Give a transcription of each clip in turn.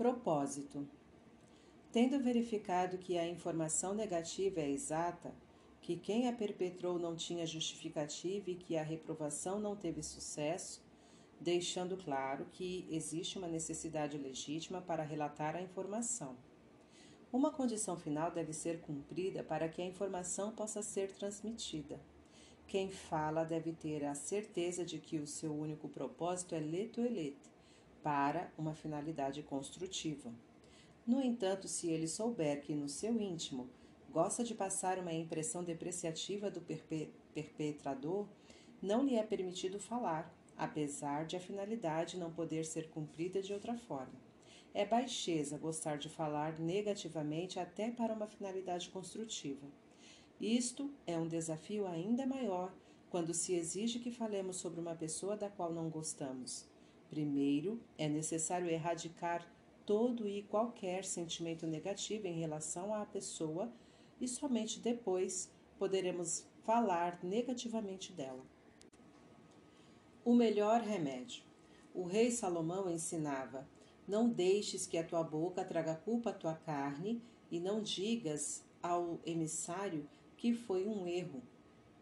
Propósito. Tendo verificado que a informação negativa é exata, que quem a perpetrou não tinha justificativa e que a reprovação não teve sucesso, deixando claro que existe uma necessidade legítima para relatar a informação. Uma condição final deve ser cumprida para que a informação possa ser transmitida. Quem fala deve ter a certeza de que o seu único propósito é leto elete, para uma finalidade construtiva. No entanto, se ele souber que no seu íntimo gosta de passar uma impressão depreciativa do perpetrador, não lhe é permitido falar, apesar de a finalidade não poder ser cumprida de outra forma. É baixeza gostar de falar negativamente até para uma finalidade construtiva. Isto é um desafio ainda maior quando se exige que falemos sobre uma pessoa da qual não gostamos. Primeiro, é necessário erradicar todo e qualquer sentimento negativo em relação à pessoa e somente depois poderemos falar negativamente dela. O melhor remédio. O rei Salomão ensinava: Não deixes que a tua boca traga culpa à tua carne, e não digas ao emissário que foi um erro.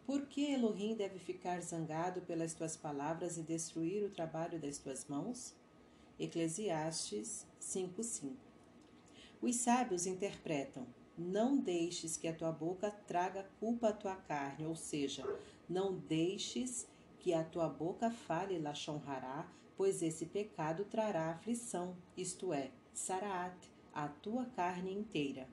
Por que Elohim deve ficar zangado pelas tuas palavras e destruir o trabalho das tuas mãos? Eclesiastes 5:5. Os sábios interpretam: Não deixes que a tua boca traga culpa à tua carne, ou seja, não deixes que a tua boca fale Lashon Hará, pois esse pecado trará aflição, isto é, Saraat, a tua carne inteira.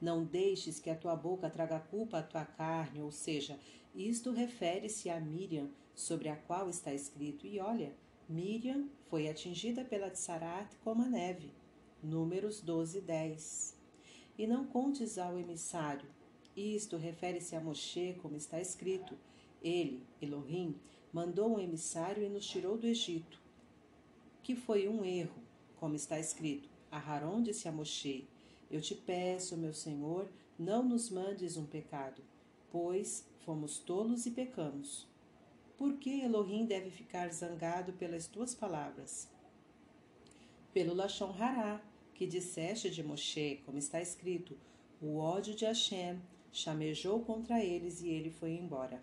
Não deixes que a tua boca traga culpa à tua carne, ou seja, isto refere-se a Miriam, sobre a qual está escrito: E olha, Miriam foi atingida pela Tsarat como a neve. Números 12, 10. E não contes ao emissário. Isto refere-se a Moshe, como está escrito: Ele, Elohim, mandou um emissário e nos tirou do Egito. Que foi um erro, como está escrito. Aharon disse a Moshe: Eu te peço, meu senhor, não nos mandes um pecado, pois fomos tolos e pecamos. Por que Elohim deve ficar zangado pelas tuas palavras? Pelo Lashon Hará, que disseste de Moshe, como está escrito: O ódio de Hashem chamejou contra eles e ele foi embora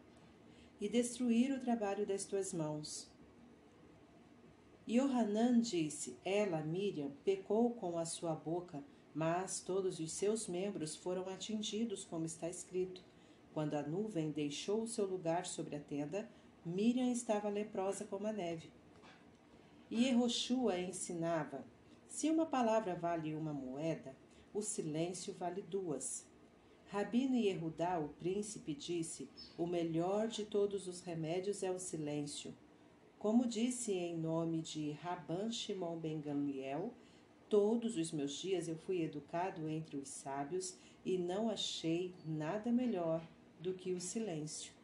e destruir o trabalho das tuas mãos. Yohanan disse: Ela, Miriam, pecou com a sua boca, mas todos os seus membros foram atingidos, como está escrito. Quando a nuvem deixou o seu lugar sobre a tenda, Miriam estava leprosa como a neve. E Yehoshua ensinava: se uma palavra vale uma moeda, o silêncio vale duas. Rabino Yehudá, o príncipe, disse: O melhor de todos os remédios é o silêncio. Como disse em nome de Rabban Shimon ben Gamliel, todos os meus dias eu fui educado entre os sábios e não achei nada melhor do que o silêncio.